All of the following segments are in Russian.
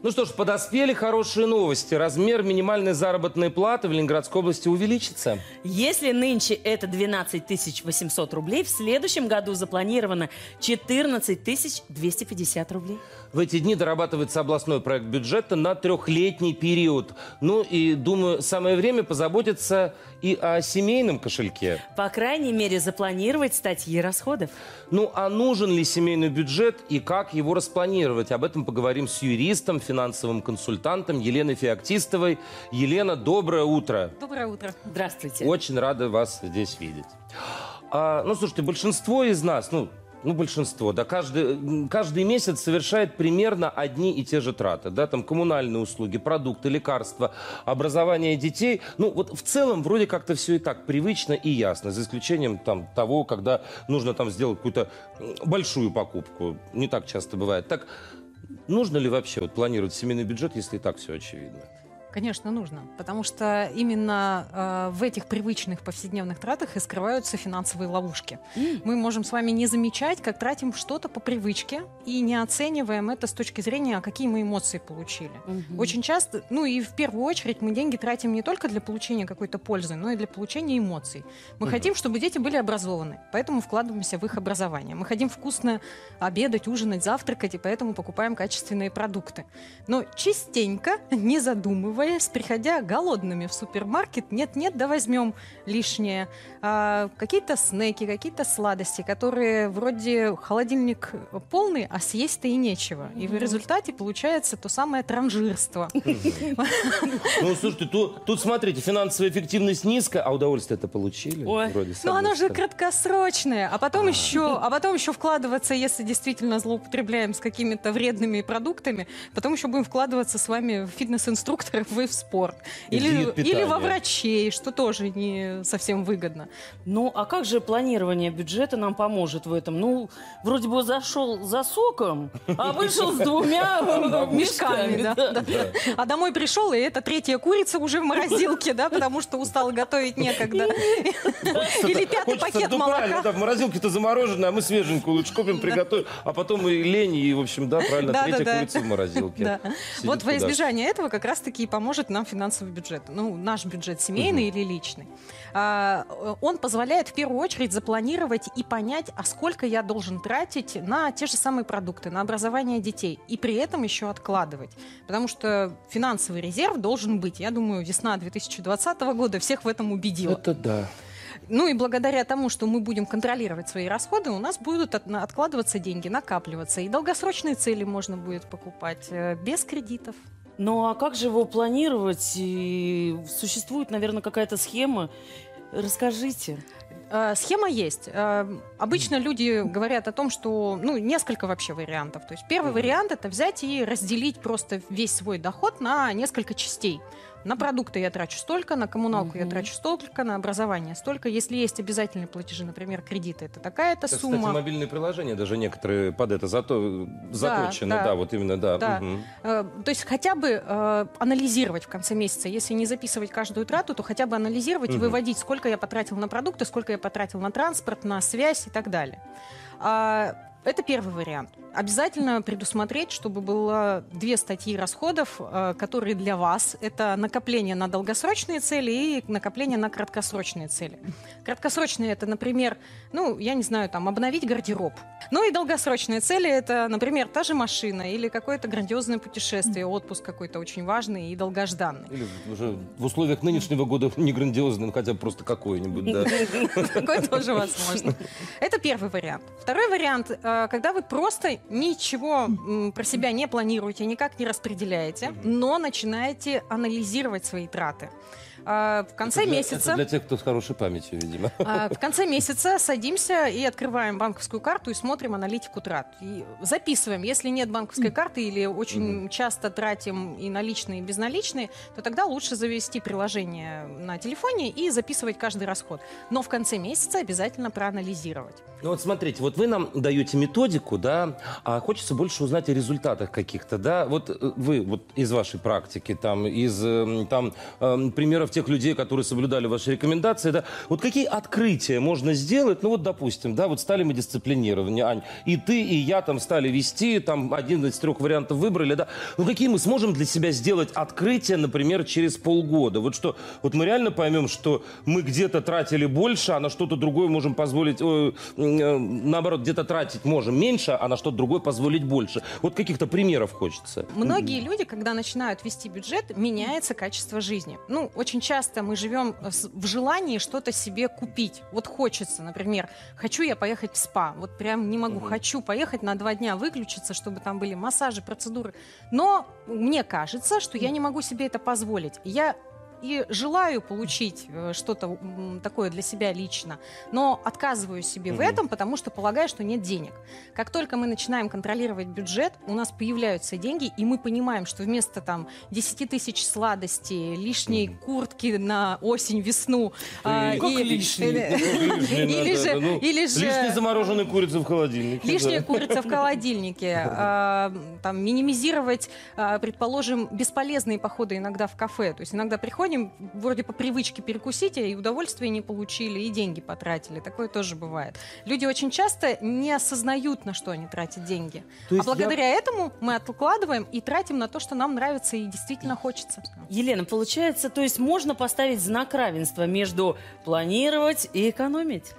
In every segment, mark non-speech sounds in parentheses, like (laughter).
Ну что ж, подоспели хорошие новости. Размер минимальной заработной платы в Ленинградской области увеличится. Если нынче это 12 800 рублей, в следующем году запланировано 14 250 рублей. В эти дни дорабатывается областной проект бюджета на трехлетний период. Ну и, думаю, самое время позаботиться и о семейном кошельке. По крайней мере, запланировать статьи расходов. Ну а нужен ли семейный бюджет и как его распланировать? Об этом поговорим с юристом, финансовым консультантом Еленой Феоктистовой. Елена, доброе утро. Доброе утро. Здравствуйте. Очень рада вас здесь видеть. А, ну, слушайте, большинство из нас, ну, ну, большинство, да, каждый, каждый месяц совершает примерно одни и те же траты, да, там коммунальные услуги, продукты, лекарства, образование детей. Ну, вот в целом вроде как-то все и так привычно и ясно, за исключением там того, когда нужно там сделать какую-то большую покупку. Не так часто бывает. Так, нужно ли вообще вот планировать семейный бюджет, если и так все очевидно? Конечно, нужно, потому что именно э, в этих привычных повседневных тратах и скрываются финансовые ловушки. Mm. Мы можем с вами не замечать, как тратим что-то по привычке и не оцениваем это с точки зрения, а какие мы эмоции получили. Mm-hmm. Очень часто, ну и в первую очередь, мы деньги тратим не только для получения какой-то пользы, но и для получения эмоций. Мы mm-hmm. хотим, чтобы дети были образованы, поэтому вкладываемся в их образование. Мы хотим вкусно обедать, ужинать, завтракать, и поэтому покупаем качественные продукты. Но частенько, (laughs) не задумываясь, задумываясь, приходя голодными в супермаркет, нет-нет, да возьмем лишнее. А, какие-то снеки, какие-то сладости, которые вроде холодильник полный, а съесть-то и нечего. И в результате получается то самое транжирство. (laughs) Ну, слушайте, тут, тут смотрите, финансовая эффективность низкая, а удовольствие это получили? Вроде, ну, оно же краткосрочное. А потом, а. еще, а потом еще вкладываться, если действительно злоупотребляем с какими-то вредными продуктами, потом еще будем вкладываться с вами в фитнес-инструкторы вы в спорт. Или, или во врачей, что тоже не совсем выгодно. Ну, а как же планирование бюджета нам поможет в этом? Ну, вроде бы зашел за соком, а вышел с двумя (laughs) мешками. А домой пришел, и это третья курица уже в морозилке, да, потому что устал готовить некогда. Или пятый пакет ну, молока. Да, в морозилке-то замороженное, а мы свеженькую лучше купим, приготовим, а потом и лень, и, в общем, да, правильно, третья курица в морозилке. Вот во избежание этого как раз-таки и поможет нам финансовый бюджет. Ну, наш бюджет семейный угу. или личный. А, он позволяет в первую очередь запланировать и понять, а сколько я должен тратить на те же самые продукты, на образование детей. И при этом еще откладывать. Потому что финансовый резерв должен быть. Я думаю, весна 2020 года всех в этом убедила. Это да. Ну и благодаря тому, что мы будем контролировать свои расходы, у нас будут от, откладываться деньги, накапливаться. И долгосрочные цели можно будет покупать э, без кредитов. Ну а как же его планировать? И существует, наверное, какая-то схема. Расскажите. Э, схема есть. Э, обычно люди говорят о том, что ну, несколько вообще вариантов. То есть первый вариант это взять и разделить просто весь свой доход на несколько частей. На продукты я трачу столько, на коммуналку угу. я трачу столько, на образование столько. Если есть обязательные платежи, например, кредиты, это такая-то это, сумма. Кстати, мобильные приложения даже некоторые под это зато, заточены, да, да, да вот именно, да. да. Угу. То есть хотя бы э, анализировать в конце месяца, если не записывать каждую трату, то хотя бы анализировать угу. и выводить, сколько я потратил на продукты, сколько я потратил на транспорт, на связь и так далее. А, это первый вариант. Обязательно предусмотреть, чтобы было две статьи расходов, э, которые для вас это накопление на долгосрочные цели и накопление на краткосрочные цели. Краткосрочные это, например, ну, я не знаю, там, обновить гардероб. Ну и долгосрочные цели это, например, та же машина или какое-то грандиозное путешествие, отпуск какой-то очень важный и долгожданный. Или уже в условиях нынешнего года (laughs) не грандиозный, но хотя бы просто какой-нибудь, да. (laughs) Такой тоже возможно. Это первый вариант. Второй вариант, э, когда вы просто ничего про себя не планируете, никак не распределяете, но начинаете анализировать свои траты. А, в конце Это для- месяца... Это для тех, кто с хорошей памятью, видимо. А, В конце месяца садимся и открываем банковскую карту и смотрим аналитику трат. И записываем. Если нет банковской карты или очень часто тратим и наличные, и безналичные, то тогда лучше завести приложение на телефоне и записывать каждый расход. Но в конце месяца обязательно проанализировать. Ну вот смотрите, вот вы нам даете методику, да, а хочется больше узнать о результатах каких-то, да. Вот э, вы вот из вашей практики, там, из эм, там эм, примеров тех людей, которые соблюдали ваши рекомендации, да, вот какие открытия можно сделать, ну вот, допустим, да, вот стали мы дисциплинированы, Ань, и ты, и я там стали вести, там один из трех вариантов выбрали, да, ну какие мы сможем для себя сделать открытия, например, через полгода? Вот что, вот мы реально поймем, что мы где-то тратили больше, а на что-то другое можем позволить, э, наоборот, где-то тратить можем меньше, а на что-то другое позволить больше. Вот каких-то примеров хочется. Многие люди, когда начинают вести бюджет, меняется качество жизни. Ну, очень часто мы живем в желании что-то себе купить. Вот хочется, например, хочу я поехать в спа. Вот прям не могу. Мгм. Хочу поехать на два дня выключиться, чтобы там были массажи, процедуры. Но мне кажется, что я не могу себе это позволить. Я и желаю получить э, что-то такое для себя лично, но отказываю себе в Мгм. этом, потому что полагаю, что нет денег. Как только мы начинаем контролировать бюджет, у нас появляются деньги, и мы понимаем, что вместо там 10 тысяч сладостей, лишней Мгм. куртки на осень, весну, а, и- (laughs) или же, ну, или же Лишние замороженные курицы в холодильнике. Лишняя курица в холодильнике, а, там, минимизировать, а, предположим, бесполезные походы иногда в кафе. То есть иногда приходим, вроде по привычке перекусить, и удовольствия не получили, и деньги потратили. Такое тоже бывает. Люди очень часто не осознают, на что они тратят деньги. А есть я- благодаря этому мы откладываем и тратим на то, что нам нравится и действительно хочется. Елена, получается, то есть можно поставить знак равенства между планировать и экономить?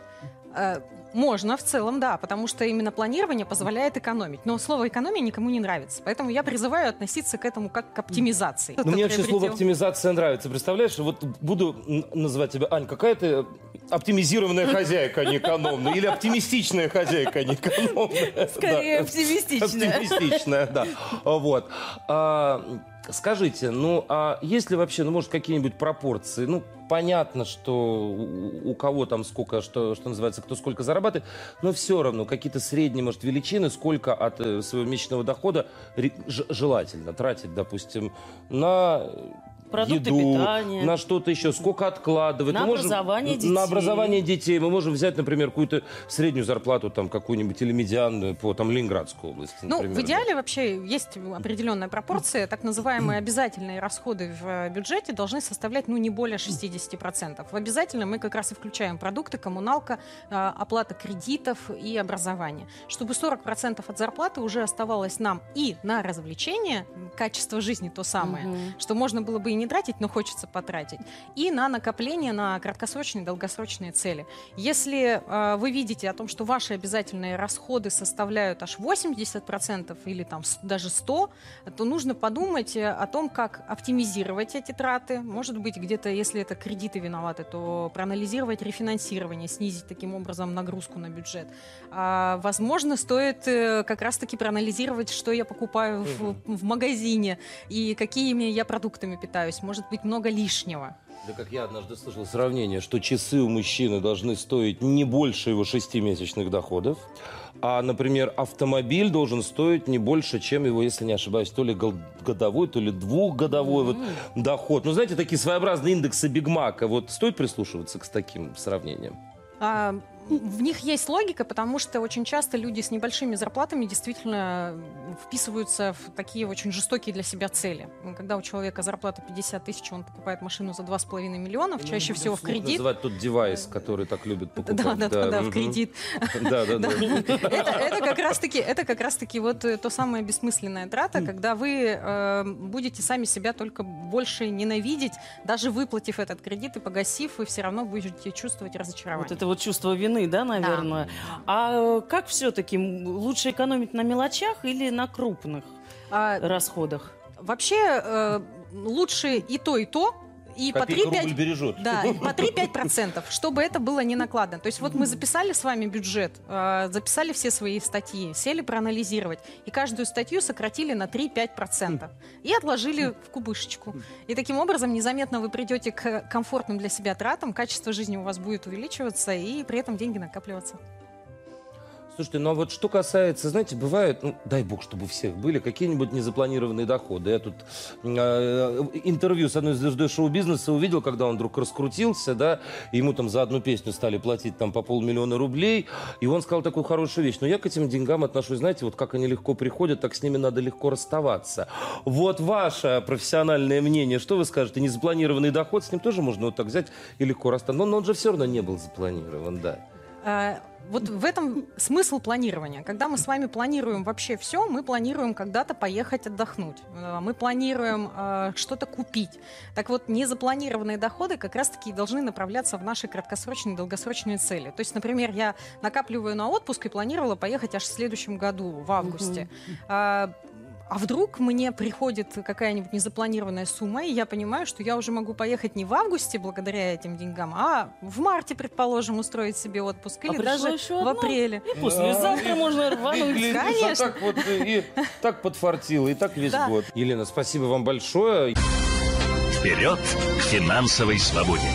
Можно в целом, да, потому что именно планирование позволяет экономить. Но слово экономия никому не нравится. Поэтому я призываю относиться к этому как к оптимизации. Ну, мне вообще слово оптимизация нравится. Представляешь, вот буду называть тебя, Ань, какая ты оптимизированная хозяйка, а не экономная. Или оптимистичная хозяйка, а не экономная. Скорее, Да. оптимистичная. Оптимистичная, да. Вот. А, Скажите, ну, а есть ли вообще, ну, может, какие-нибудь пропорции? Ну, понятно, что у у кого там сколько, что, что называется, кто сколько зарабатывает, но все равно какие-то средние, может, величины, сколько от э, своего месячного дохода желательно тратить, допустим, на Продукты еду, питания. на что-то еще, сколько откладывать. На Мы можем- образование детей. На образование детей. Мы можем взять, например, какую-то среднюю зарплату, там, какую-нибудь или медианную по там, Ленинградской области, Ну, например. в идеале вообще есть определенная пропорция. Так называемые (clears throat) обязательные расходы в э, бюджете должны составлять ну, не более 60%. В обязательном мы как раз и включаем продукты, коммуналка, э, оплата кредитов и образование. Чтобы 40% от зарплаты уже оставалось нам и на развлечение, качество жизни то самое, Мгм. что можно было бы и не тратить, но хочется потратить, и на накопление на краткосрочные и долгосрочные цели. Если э, вы видите о том, что ваши обязательные расходы составляют аж 80% или там даже 100, то нужно подумать э, о том, как оптимизировать эти траты. Может быть, где-то, если это кредиты виноваты, то проанализировать рефинансирование, снизить таким образом нагрузку на бюджет. А, возможно, стоит э, как раз-таки проанализировать, что я покупаю в, в магазине и какими я продуктами питаюсь. Может быть, много лишнего. Да как я однажды слышал сравнение, что часы у мужчины должны стоить не больше его шестимесячных доходов, а, например, автомобиль должен стоить не больше, чем его, если не ошибаюсь, то ли годовой, то ли двухгодовой вот доход. Ну, знаете, такие своеобразные индексы Бигмака. Вот стоит прислушиваться к таким сравнениям? А, в них есть логика, потому что очень часто люди с небольшими зарплатами действительно вписываются в такие очень жестокие для себя цели. Когда у человека зарплата 50 тысяч, он покупает машину за 2,5 миллионов, чаще всего в кредит. Называть тот девайс, который так любят покупать. Да, да, да, да, в кредит. (laughs) Да, да, да. (laughs) Это, это как раз-таки, это как раз-таки вот э, то самое бессмысленная трата, когда вы э, будете сами себя только больше ненавидеть, даже выплатив этот кредит и погасив, вы все равно будете чувствовать разочарование. Вот это вот чувство вины, да, наверное? А э, как все-таки лучше экономить на мелочах или на крупных А, расходах? Вообще э, лучше и то, и то. И по Копейка 3-5 рубль бережет. Да, и по (laughs) 3-5%, чтобы это было не накладно. То есть вот мы записали с вами бюджет, э, записали все свои статьи, сели проанализировать, и каждую статью сократили на 3-5% и отложили в кубышечку. И таким образом незаметно вы придете к комфортным для себя тратам, качество жизни у вас будет увеличиваться, и при этом деньги накапливаться. Слушайте, ну а вот что касается, знаете, бывает, ну, дай бог, чтобы у всех были какие-нибудь незапланированные доходы. Я тут э, интервью с одной звездой шоу-бизнеса увидел, когда он вдруг раскрутился, да, ему там за одну песню стали платить там по полмиллиона рублей, и он сказал такую хорошую вещь, но я к этим деньгам отношусь, знаете, вот как они легко приходят, так с ними надо легко расставаться. Вот ваше профессиональное мнение, что вы скажете, незапланированный доход, с ним тоже можно вот так взять и легко расстаться, но, но он же все равно не был запланирован, да. Вот в этом смысл планирования. Когда мы с вами планируем вообще все, мы планируем когда-то поехать отдохнуть. Э, Мы планируем э, что-то купить. Так вот, незапланированные доходы как раз-таки должны направляться в наши краткосрочные и долгосрочные цели. То есть, например, я накапливаю на отпуск и планировала поехать аж в следующем году, в августе. А, а вдруг мне приходит какая-нибудь незапланированная сумма, и я понимаю, что я уже могу поехать не в августе благодаря этим деньгам, а в марте, предположим, устроить себе отпуск, или А даже еще в одно. апреле. И послезавтра можно рвануть. Конечно. так вот и так подфартило, и так весь год. Елена, спасибо вам большое. Вперед к финансовой свободе!